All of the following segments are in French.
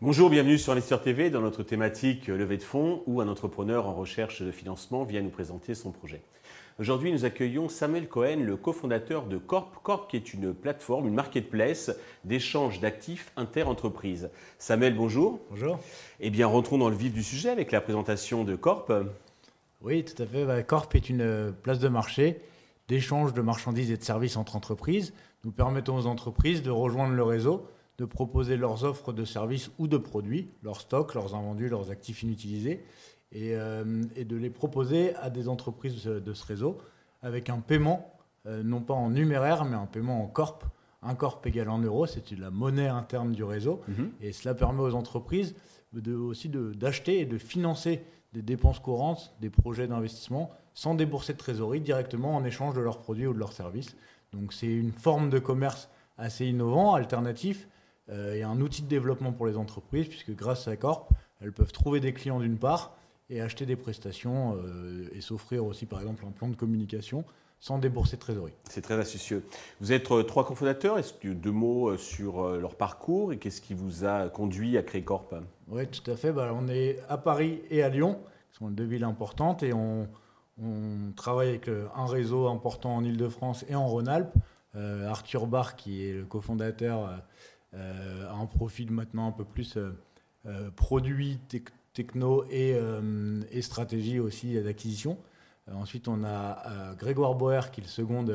Bonjour, bienvenue sur Investir TV dans notre thématique levée de fonds où un entrepreneur en recherche de financement vient nous présenter son projet. Aujourd'hui, nous accueillons Samuel Cohen, le cofondateur de Corp. Corp qui est une plateforme, une marketplace d'échange d'actifs inter-entreprises. Samuel, bonjour. Bonjour. Eh bien, rentrons dans le vif du sujet avec la présentation de Corp. Oui, tout à fait. Bah, Corp est une place de marché d'échange de marchandises et de services entre entreprises. Nous permettons aux entreprises de rejoindre le réseau de proposer leurs offres de services ou de produits, leurs stocks, leurs invendus, leurs actifs inutilisés, et, euh, et, de les proposer à des entreprises de ce réseau avec un paiement, euh, non pas en numéraire, mais un paiement en corp. Un corp égal en euros, c'est la monnaie interne du réseau. Mhm. Et cela permet aux entreprises de, aussi d'acheter et de financer des dépenses courantes, des projets d'investissement, sans débourser de trésorerie, directement en échange de leurs produits ou de leurs services. Donc c'est une forme de commerce assez innovant, alternatif, euh, et un outil de développement pour les entreprises, puisque grâce à Corp, elles peuvent trouver des clients d'une part et acheter des prestations euh, et s'offrir aussi par exemple un plan de communication sans débourser de trésorerie. C'est très astucieux. Vous êtes euh, trois cofondateurs. Est-ce que deux mots sur leur parcours et qu'est-ce qui vous a conduit à créer Corp? Oui, tout à fait. Bah, on est à Paris et à Lyon, qui sont deux villes importantes, et on, travaille avec un réseau important en Ile-de-France et en Rhône-Alpes. Arthur Barr, qui est le cofondateur, euh, un profil maintenant un peu plus euh, euh, produit, techno et, et, stratégie aussi d'acquisition. Ensuite, on a Grégoire Boer qui le second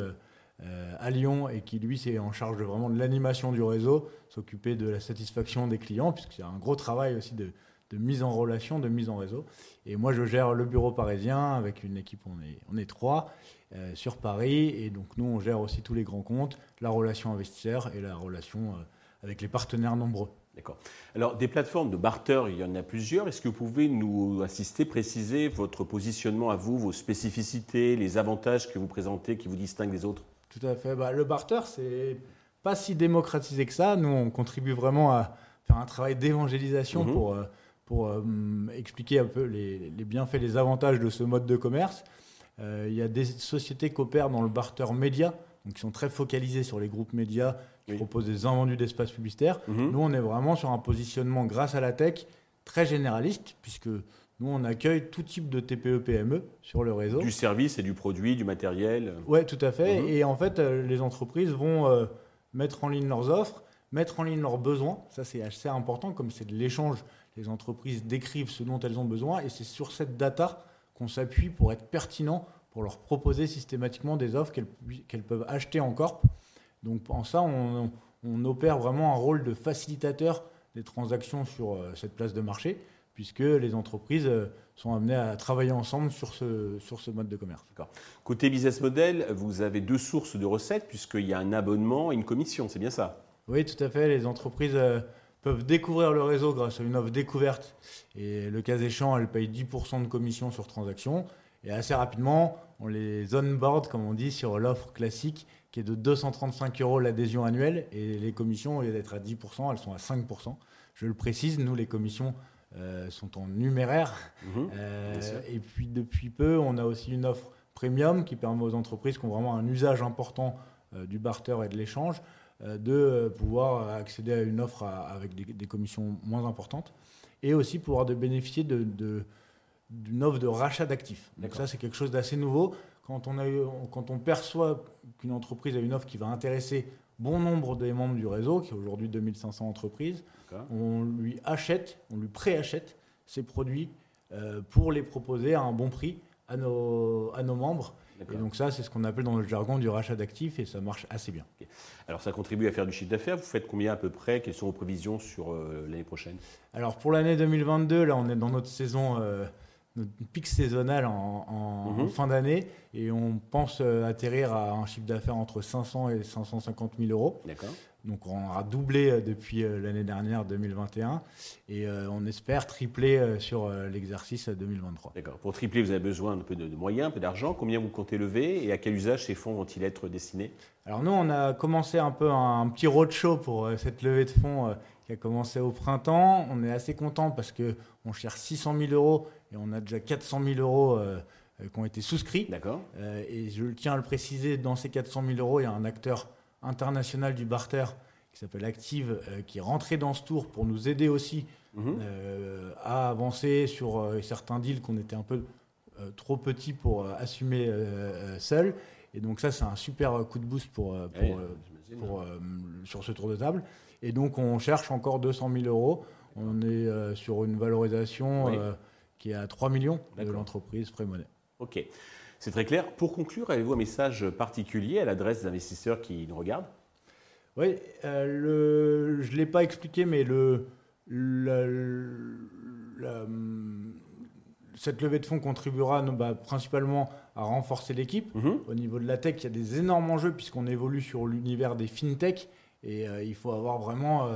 à Lyon et qui lui c'est en charge vraiment de l'animation du réseau, s'occuper de la satisfaction des clients, puisque c'est un gros travail aussi de, de, mise en relation, de mise en réseau. Et moi je gère le bureau parisien avec une équipe, on est, on est trois sur Paris, et donc nous on gère aussi tous les grands comptes, la relation investisseur et la relation avec les partenaires nombreux. D'accord. Alors, des plateformes de barter, il y en a plusieurs. Est-ce que vous pouvez nous assister, préciser votre positionnement à vous, vos spécificités, les avantages que vous présentez qui vous distinguent des autres? Tout à fait. Bah, le barter, c'est pas si démocratisé que ça. Nous, on contribue vraiment à faire un travail d'évangélisation mhm. pour, euh, pour euh, expliquer un peu les, bienfaits, les avantages de ce mode de commerce. Euh, il y a des sociétés qui opèrent dans le barter média, donc qui sont très focalisées sur les groupes médias qui propose des invendus d'espace publicitaire. Mhm. Nous, on est vraiment sur un positionnement grâce à la tech très généraliste, puisque nous, on accueille tout type de TPE-PME sur le réseau. Du service et du produit, du matériel. Oui, tout à fait. Mhm. Et en fait, euh, les entreprises vont euh, mettre en ligne leurs offres, mettre en ligne leurs besoins. Ça, c'est assez important, comme c'est de l'échange. Les entreprises décrivent ce dont elles ont besoin, et c'est sur cette data qu'on s'appuie pour être pertinent, pour leur proposer systématiquement des offres qu'elles peuvent acheter en corp donc en ça, on, opère vraiment un rôle de facilitateur des transactions sur euh, cette place de marché, puisque les entreprises euh, sont amenées à travailler ensemble sur ce, sur ce mode de commerce. Côté business model, vous avez deux sources de recettes, puisqu'il y a un abonnement et une commission, c'est bien ça? Oui, tout à fait. Les entreprises euh, peuvent découvrir le réseau grâce à une offre découverte, et le cas échéant, elles payent 10% de commission sur transaction. Et assez rapidement, on les onboard, comme on dit, sur l'offre classique qui est de 235 euros l'adhésion annuelle. Et les commissions, au lieu d'être à 10%, elles sont à 5%. Je le précise, nous, les commissions euh, sont en numéraire. Mhm, euh, et puis, depuis peu, on a aussi une offre premium qui permet aux entreprises qui ont vraiment un usage important euh, du barter et de l'échange de pouvoir accéder à une offre avec des, commissions moins importantes et aussi pouvoir de bénéficier de, d'une offre de rachat d'actifs. Donc ça, c'est quelque chose d'assez nouveau quand on, a quand on perçoit qu'une entreprise a une offre qui va intéresser bon nombre des membres du réseau, qui est aujourd'hui 2500 entreprises, on lui achète, on lui préachète ces produits euh, pour les proposer à un bon prix à nos, à nos membres. Et donc ça, c'est ce qu'on appelle dans le jargon du rachat d'actifs et ça marche assez bien. Alors ça contribue à faire du chiffre d'affaires. Vous faites combien à peu près? Quelles sont vos prévisions sur euh, l'année prochaine? Alors pour l'année 2022, là on est dans notre saison euh, notre pic saisonnal en, mhm. fin d'année et on pense euh, atterrir à un chiffre d'affaires entre 500 et 550 000 euros. D'accord. Donc on a doublé euh, depuis euh, l'année dernière 2021 et on espère tripler sur l'exercice 2023. D'accord. Pour tripler, vous avez besoin un peu de, moyens, un peu d'argent. Combien vous comptez lever et à quel usage ces fonds vont-ils être destinés? Alors nous, on a commencé un peu un, un petit roadshow pour cette levée de fonds qui a commencé au printemps. On est assez content parce qu'on cherche 600 000 euros et on a déjà 400 000 euros euh, qui ont été souscrits. D'accord. et je tiens à le préciser, dans ces 400 000 euros, il y a un acteur international du barter qui s'appelle Active, qui est rentré dans ce tour pour nous aider aussi mhm. à avancer sur certains deals qu'on était un peu trop petits pour assumer seuls. Et donc ça, c'est un super coup de boost pour, pour, sur ce tour de table. Et donc on cherche encore 200 000 euros. On est euh, sur une valorisation euh, qui est à 3 millions de l'entreprise Prémonet. Ok, c'est très clair. Pour conclure, avez-vous un message particulier à l'adresse des investisseurs qui nous regardent? Oui, euh, je ne l'ai pas expliqué, mais le, cette levée de fonds contribuera bah, principalement à renforcer l'équipe. Mhm. Au niveau de la tech, il y a des énormes enjeux puisqu'on évolue sur l'univers des fintech et il faut avoir vraiment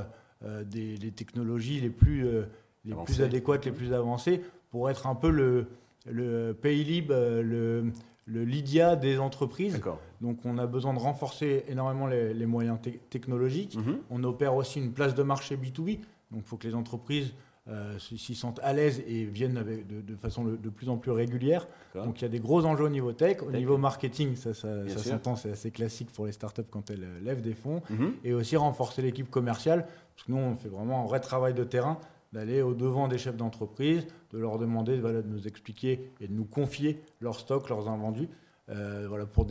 euh, des, technologies les plus, euh, les plus adéquates, les plus avancées, pour être un peu le, le Paylib, euh, le, le Lydia des entreprises. Donc on a besoin de renforcer énormément les, moyens technologiques. Mhm. On opère aussi une place de marché B2B. Donc il faut que les entreprises euh, s'y sentent à l'aise et viennent avec de, façon de, plus en plus régulière. Donc il y a des gros enjeux au niveau tech. Au niveau marketing, ça, ça, s'entend, c'est assez classique pour les startups quand elles euh, lèvent des fonds. Mhm. Et aussi renforcer l'équipe commerciale, parce que nous, on fait vraiment un vrai travail de terrain d'aller au-devant des chefs d'entreprise, de leur demander de nous expliquer et de nous confier leurs stocks, leurs invendus, euh, voilà, pour,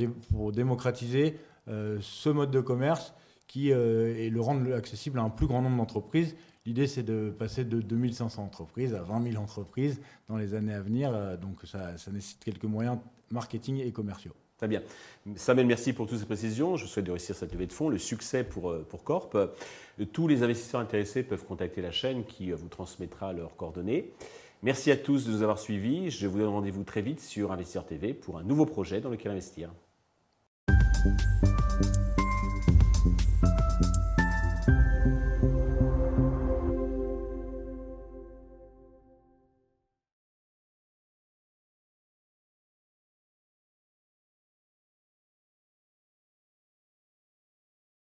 démocratiser ce mode de commerce qui, et le rendre accessible à un plus grand nombre d'entreprises L'idée, c'est de passer de 2500 entreprises à 20 000 entreprises dans les années à venir. Euh, donc, ça, nécessite quelques moyens marketing et commerciaux. Très bien. Samuel, merci pour toutes ces précisions. Je souhaite de réussir cette levée de fonds, le succès pour, euh, pour Corp. Euh, tous les investisseurs intéressés peuvent contacter la chaîne qui vous transmettra leurs coordonnées. Merci à tous de nous avoir suivis. Je vous donne rendez-vous très vite sur Investisseur TV pour un nouveau projet dans lequel investir.